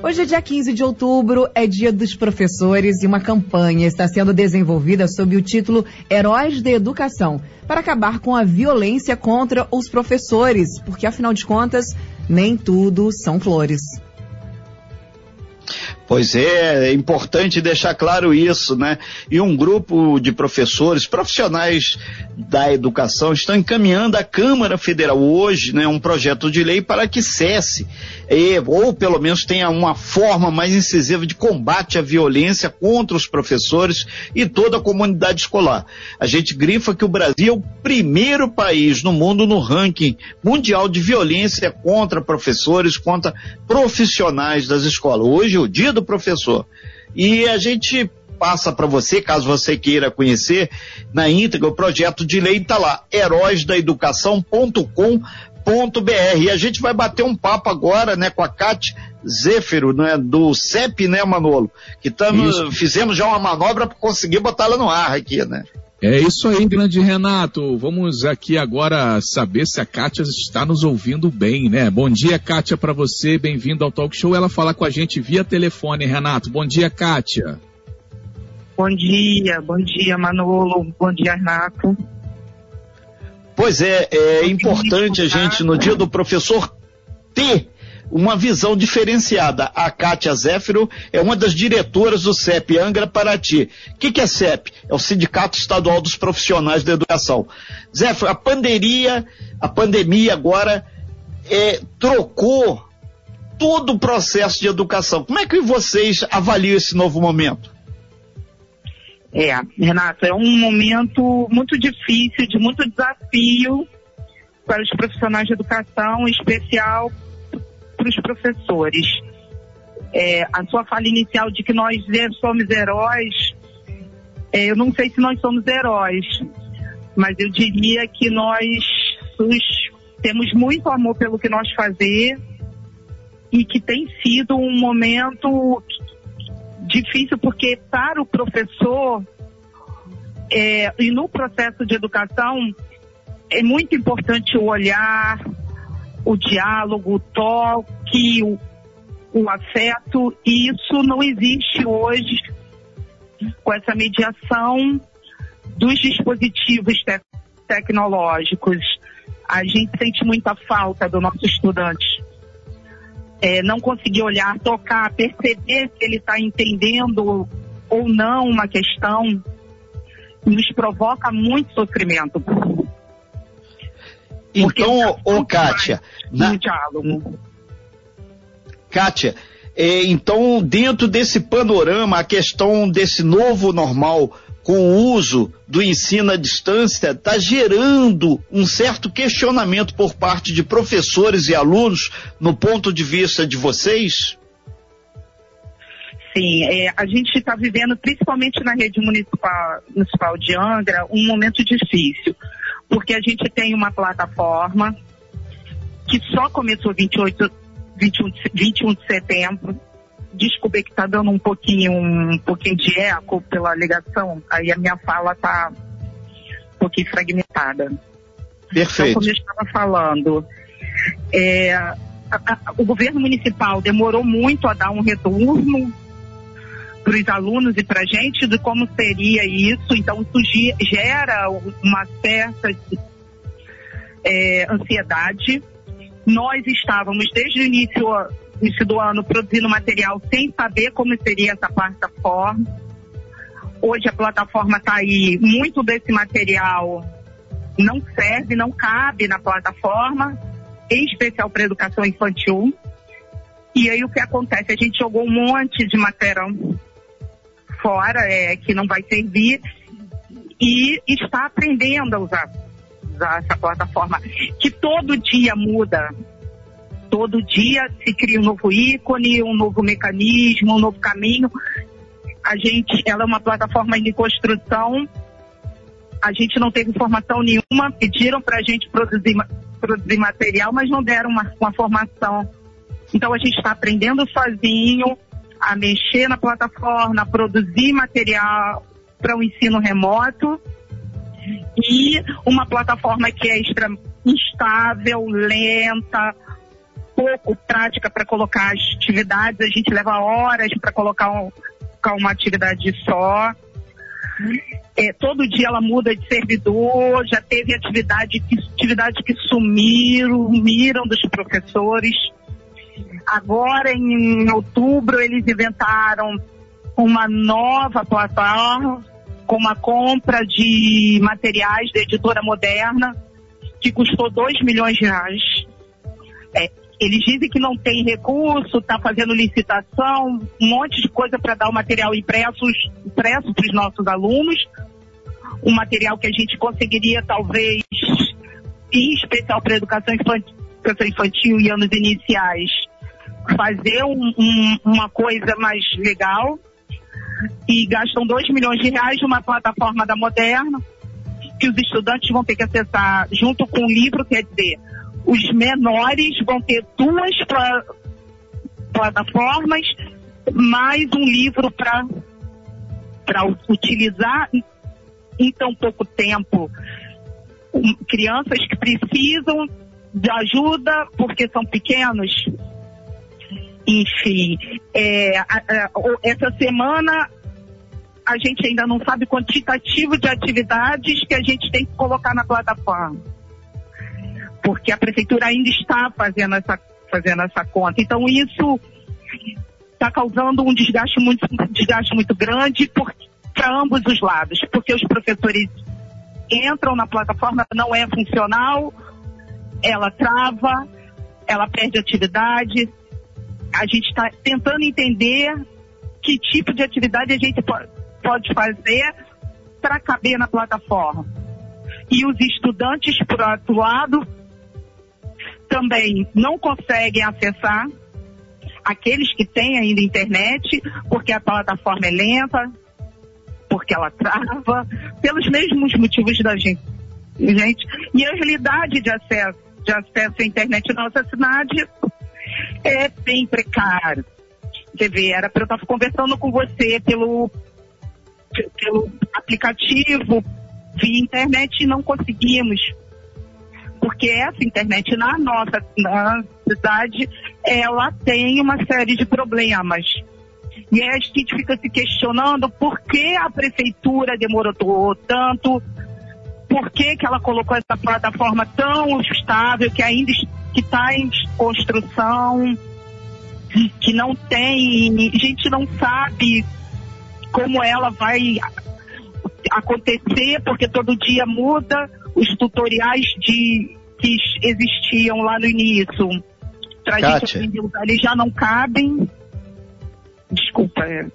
Hoje é dia 15 de outubro, é dia dos professores e uma campanha está sendo desenvolvida sob o título Heróis da Educação para acabar com a violência contra os professores, porque afinal de contas, nem tudo são flores. Pois é, é importante deixar claro isso, né? E um grupo de professores, profissionais da educação, estão encaminhando à Câmara Federal hoje, né, um projeto de lei para que cesse, e, ou pelo menos tenha uma forma mais incisiva de combate à violência contra os professores e toda a comunidade escolar. A gente grifa que o Brasil é o primeiro país no mundo no ranking mundial de violência contra professores, contra profissionais das escolas. Hoje é o dia do professor. E a gente passa para você, caso você queira conhecer na íntegra, o projeto de lei está lá, heróisdaeducação.com.br. E a gente vai bater um papo agora, né, com a Cátia Zéfiro, né, do CEP, né, Manolo? Que tamo, fizemos já uma manobra para conseguir botar ela no ar aqui, né? É isso aí, grande Renato. Vamos aqui agora saber se a Kátia está nos ouvindo bem, né? Bom dia, Kátia, para você. Bem-vindo ao Talk Show. Ela fala com a gente via telefone, Renato. Bom dia, Kátia. Bom dia, bom dia, Manolo. Bom dia, Renato. Pois é, é importante a gente, no dia do professor, ter uma visão diferenciada. A Kátia Zéfiro é uma das diretoras do CEP Angra Paraty. O que, que é CEP? É o Sindicato Estadual dos Profissionais da Educação. Zéfiro, a pandemia, a pandemia agora é, trocou todo o processo de educação. Como é que vocês avaliam esse novo momento? É, Renato, é um momento muito difícil, de muito desafio para os profissionais de educação, em especial para os professores. É, a sua fala inicial de que nós somos heróis, é, eu não sei se nós somos heróis, mas eu diria que nós temos muito amor pelo que nós fazer e que tem sido um momento difícil porque para o professor é, e no processo de educação é muito importante o olhar, o diálogo, o toque, o, o afeto, e isso não existe hoje com essa mediação dos dispositivos te tecnológicos. A gente sente muita falta do nosso estudante. É, não conseguir olhar, tocar, perceber se ele está entendendo ou não uma questão, nos provoca muito sofrimento. Então, ô Kátia, na... diálogo. Kátia, é, então dentro desse panorama, a questão desse novo normal com o uso do ensino à distância está gerando um certo questionamento por parte de professores e alunos no ponto de vista de vocês? Sim, é, a gente está vivendo, principalmente na rede municipal, municipal de Angra, um momento difícil porque a gente tem uma plataforma que só começou 28, 21, 21 de setembro. Desculpe que está dando um pouquinho, um pouquinho de eco pela ligação, aí a minha fala está um pouquinho fragmentada. Perfeito. Então, como eu estava falando, é, a, a, o governo municipal demorou muito a dar um retorno para os alunos e para a gente de como seria isso. Então, isso gera uma certa é, ansiedade. Nós estávamos, desde o início, início do ano, produzindo material sem saber como seria essa plataforma. Hoje a plataforma está aí, muito desse material não serve, não cabe na plataforma, em especial para educação infantil. E aí o que acontece? A gente jogou um monte de material fora, é, que não vai servir, e está aprendendo a usar, usar essa plataforma, que todo dia muda. Todo dia se cria um novo ícone, um novo mecanismo, um novo caminho. A gente, ela é uma plataforma de construção. A gente não teve informação nenhuma, pediram para a gente produzir, produzir material, mas não deram uma, uma formação. Então a gente está aprendendo sozinho, a mexer na plataforma, a produzir material para o ensino remoto e uma plataforma que é extra, instável, lenta, pouco prática para colocar as atividades, a gente leva horas para colocar, um, colocar uma atividade só. É, todo dia ela muda de servidor, já teve atividade que, atividade que sumiram, sumiram dos professores. Agora, em outubro, eles inventaram uma nova plataforma com uma compra de materiais da editora moderna, que custou 2 milhões de reais. É, eles dizem que não tem recurso, está fazendo licitação, um monte de coisa para dar o material impresso, impresso para os nossos alunos, um material que a gente conseguiria talvez, em especial para a educação infantil, educação infantil e anos iniciais, fazer um, um, uma coisa mais legal e gastam 2 milhões de reais numa plataforma da Moderna que os estudantes vão ter que acessar junto com o livro, quer dizer, os menores vão ter duas pla plataformas, mais um livro para utilizar em tão pouco tempo. Crianças que precisam de ajuda porque são pequenos. Enfim, é, a, a, essa semana a gente ainda não sabe quantitativo de atividades que a gente tem que colocar na plataforma. Porque a prefeitura ainda está fazendo essa, fazendo essa conta. Então isso está causando um desgaste muito, desgaste muito grande para ambos os lados. Porque os professores entram na plataforma, não é funcional, ela trava, ela perde atividade. A gente está tentando entender que tipo de atividade a gente pode, fazer para caber na plataforma. E os estudantes, por outro lado, também não conseguem acessar aqueles que têm ainda internet, porque a plataforma é lenta, porque ela trava, pelos mesmos motivos da gente. gente. E a realidade de acesso, de acesso à internet na nossa cidade é bem precário. Quer ver, era para eu estar conversando com você pelo pelo aplicativo, via internet e não conseguimos. Porque essa internet na nossa na cidade, ela tem uma série de problemas. E a gente fica se questionando por que a prefeitura demorou tanto, por que, que ela colocou essa plataforma tão estável, que ainda está em construção, que não tem, a gente não sabe como ela vai acontecer, porque todo dia muda os tutoriais de que existiam lá no início. Pra Kátia. gente eles já não cabem. Desculpa. É.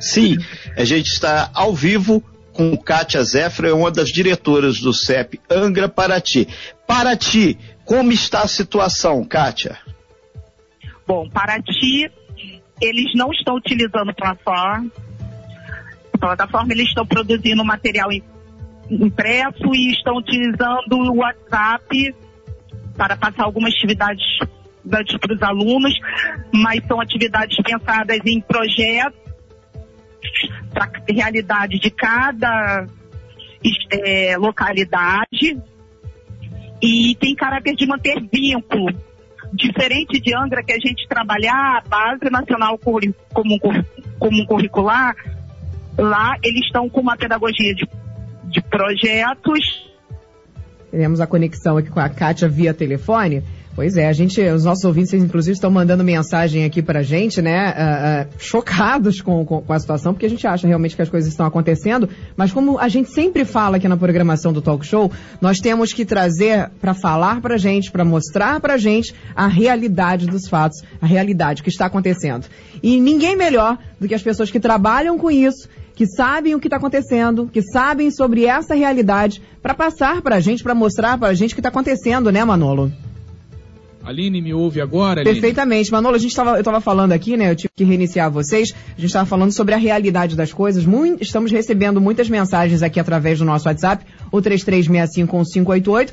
Sim, a gente está ao vivo com Kátia Zefra, uma das diretoras do CEP Angra Paraty. Paraty, como está a situação, Kátia? Bom, Paraty eles não estão utilizando plataforma. Plataforma eles estão produzindo material impresso e estão utilizando o WhatsApp para passar algumas atividades para os alunos, mas são atividades pensadas em projetos para a realidade de cada é, localidade e tem caráter de manter vínculo diferente de Angra, que a gente trabalhar a base nacional como, como curricular, lá eles estão com uma pedagogia de, de projetos. Teremos a conexão aqui com a Kátia via telefone. Pois é, a gente, os nossos ouvintes, inclusive, estão mandando mensagem aqui pra gente, né, uh, uh, chocados com, com, com, a situação, porque a gente acha realmente que as coisas estão acontecendo, mas como a gente sempre fala aqui na programação do Talk Show, nós temos que trazer para falar pra gente, para mostrar pra gente a realidade dos fatos, a realidade que está acontecendo. E ninguém melhor do que as pessoas que trabalham com isso, que sabem o que está acontecendo, que sabem sobre essa realidade, para passar para a gente, para mostrar para a gente o que está acontecendo, né, Manolo? Aline, me ouve agora? Aline? Perfeitamente. Manolo, a gente tava, eu estava falando aqui, né? Eu tive que reiniciar vocês. A gente estava falando sobre a realidade das coisas. Muito, estamos recebendo muitas mensagens aqui através do nosso WhatsApp, o 33651588,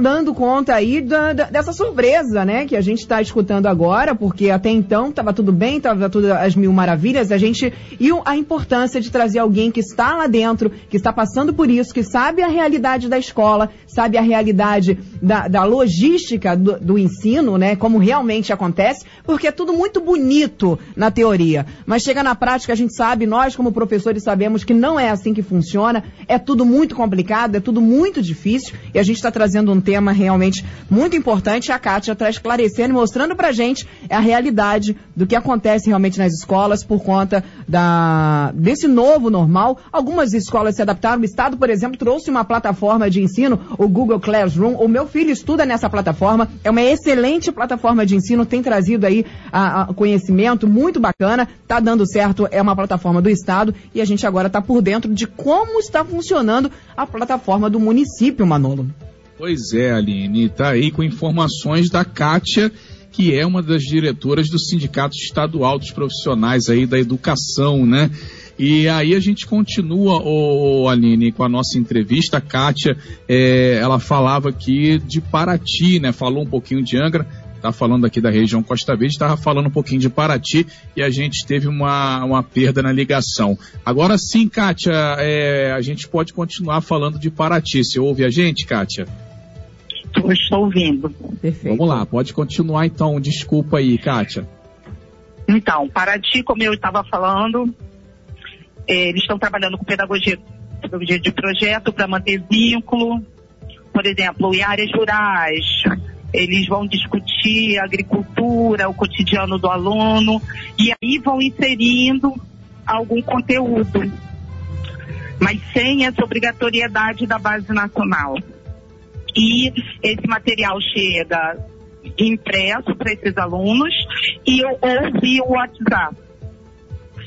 dando conta aí da, da, dessa surpresa, né, que a gente está escutando agora, porque até então estava tudo bem, estava tudo as mil maravilhas, a gente e a importância de trazer alguém que está lá dentro, que está passando por isso, que sabe a realidade da escola, sabe a realidade da, da logística do, do ensino, né, como realmente acontece, porque é tudo muito bonito na teoria, mas chega na prática a gente sabe, nós como professores sabemos que não é assim que funciona, é tudo muito complicado, é tudo muito difícil e a gente está trazendo um tema realmente muito importante. A Kátia está esclarecendo e mostrando pra gente a realidade do que acontece realmente nas escolas por conta da, desse novo normal. Algumas escolas se adaptaram. O Estado, por exemplo, trouxe uma plataforma de ensino, o Google Classroom. O meu filho estuda nessa plataforma. É uma excelente plataforma de ensino, tem trazido aí a, a conhecimento muito bacana, está dando certo, é uma plataforma do Estado e a gente agora está por dentro de como está funcionando a plataforma do município, Manolo. Pois é, Aline, está aí com informações da Kátia, que é uma das diretoras do Sindicato Estadual dos Profissionais aí da Educação, né? E aí a gente continua, ô, Aline, com a nossa entrevista. A Kátia, é, ela falava aqui de Paraty, né? Falou um pouquinho de Angra, tá falando aqui da região Costa Verde, estava falando um pouquinho de Paraty e a gente teve uma, uma perda na ligação. Agora sim, Kátia, é, a gente pode continuar falando de Paraty. Você ouve a gente, Kátia? Estou, estou ouvindo. Perfeito. Vamos lá, pode continuar então. Desculpa aí, Kátia. Então, Paraty, como eu estava falando, eles estão trabalhando com pedagogia, pedagogia de projeto para manter vínculo, por exemplo, em áreas rurais. Eles vão discutir a agricultura, o cotidiano do aluno, e aí vão inserindo algum conteúdo, mas sem essa obrigatoriedade da base nacional e esse material chega impresso para esses alunos e ou via o WhatsApp.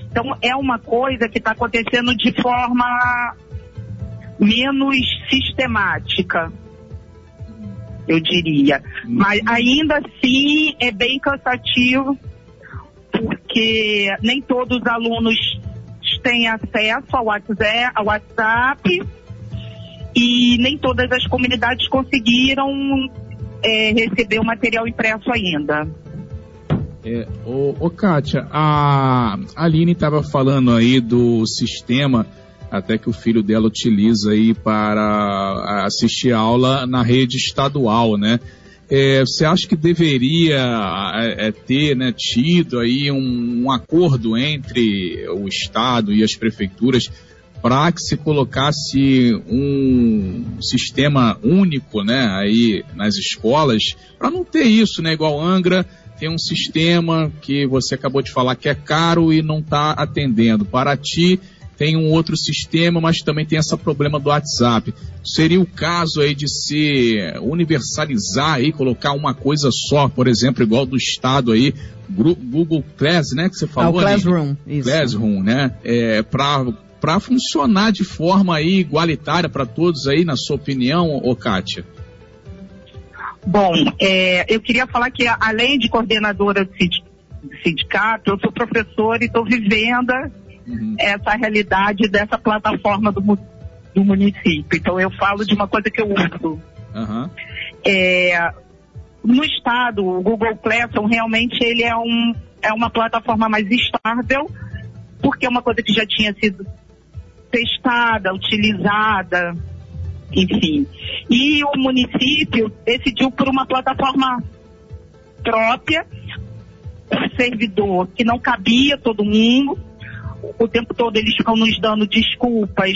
Então é uma coisa que está acontecendo de forma menos sistemática, eu diria. Mas ainda assim é bem cansativo, porque nem todos os alunos têm acesso ao WhatsApp, ao WhatsApp e nem todas as comunidades conseguiram é, receber o material impresso ainda. É, ô, ô Kátia, a Aline estava falando aí do sistema até que o filho dela utiliza aí para assistir aula na rede estadual, né? É, você acha que deveria é, é ter né, tido aí um, um acordo entre o Estado e as prefeituras para que se colocasse um sistema único, né, aí nas escolas, para não ter isso, né, igual Angra tem um sistema que você acabou de falar que é caro e não está atendendo. Paraty tem um outro sistema, mas também tem esse problema do WhatsApp. Seria o caso aí de se universalizar aí, colocar uma coisa só, por exemplo, igual do Estado aí, Google Class, né, que você falou ah, o Classroom, ali. Isso. Classroom, né, é, para para funcionar de forma aí igualitária para todos aí, na sua opinião, ô Kátia? Bom, é, eu queria falar que além de coordenadora do sindicato, eu sou professora e estou vivendo uhum. essa realidade dessa plataforma do, do, município. Então eu falo de uma coisa que eu uso. Uhum. É, no estado, o Google Classroom realmente ele é, um, é uma plataforma mais estável, porque é uma coisa que já tinha sido testada, utilizada, enfim. E o município decidiu por uma plataforma própria, um servidor que não cabia todo mundo. O tempo todo eles ficam nos dando desculpas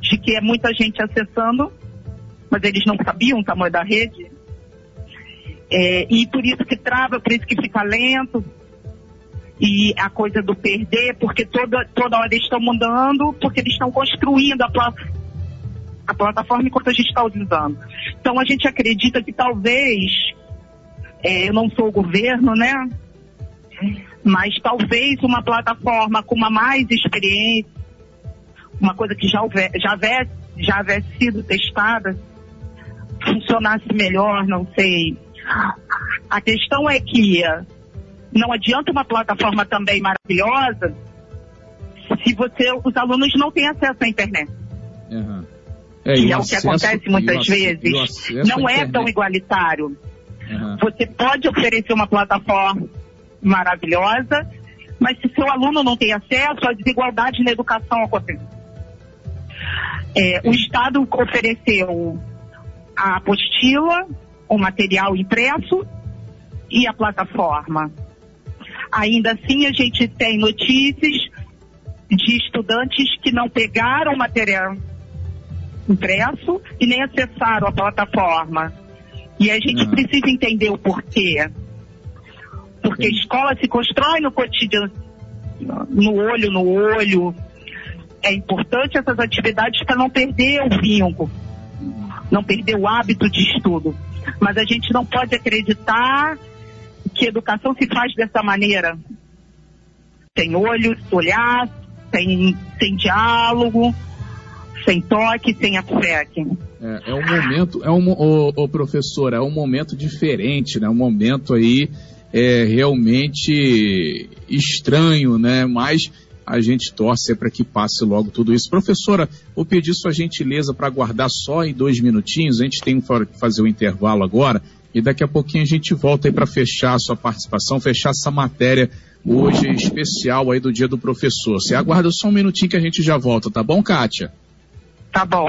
de que é muita gente acessando, mas eles não sabiam o tamanho da rede. É, e por isso que trava, por isso que fica lento, e a coisa do perder, porque toda, toda hora eles estão mudando, porque eles estão construindo a, pla a plataforma enquanto a gente está usando. Então a gente acredita que talvez, é, eu não sou o governo, né? Mas talvez uma plataforma com uma mais experiência, uma coisa que já, houver, já, houvesse, já houvesse sido testada, funcionasse melhor, não sei. A questão é que não adianta uma plataforma também maravilhosa se você, os alunos não têm acesso à internet. Uhum. é, que é o, acesso, que acontece muitas vezes, não é tão igualitário. Uhum. Você pode oferecer uma plataforma maravilhosa, mas se seu aluno não tem acesso, a desigualdade na educação acontece. É, o Estado ofereceu a apostila, o material impresso e a plataforma. Ainda assim, a gente tem notícias de estudantes que não pegaram o material impresso e nem acessaram a plataforma. E a gente uhum. precisa entender o porquê. Porque a escola se constrói no cotidiano, no olho no olho. É importante essas atividades para não perder o vínculo, não perder o hábito de estudo. Mas a gente não pode acreditar que educação se faz dessa maneira. Sem olho, olhar, sem, sem diálogo, sem toque, sem afeto. É, é um momento, é um, professor, é um momento diferente, né? Um momento aí é realmente estranho, né? Mas a gente torce para que passe logo tudo isso. Professora, vou pedir sua gentileza para aguardar só em dois minutinhos. A gente tem que fazer o um intervalo agora e daqui a pouquinho a gente volta aí para fechar a sua participação, fechar essa matéria hoje especial aí do Dia do Professor. Você aguarda só um minutinho que a gente já volta, tá bom, Kátia? Tá bom.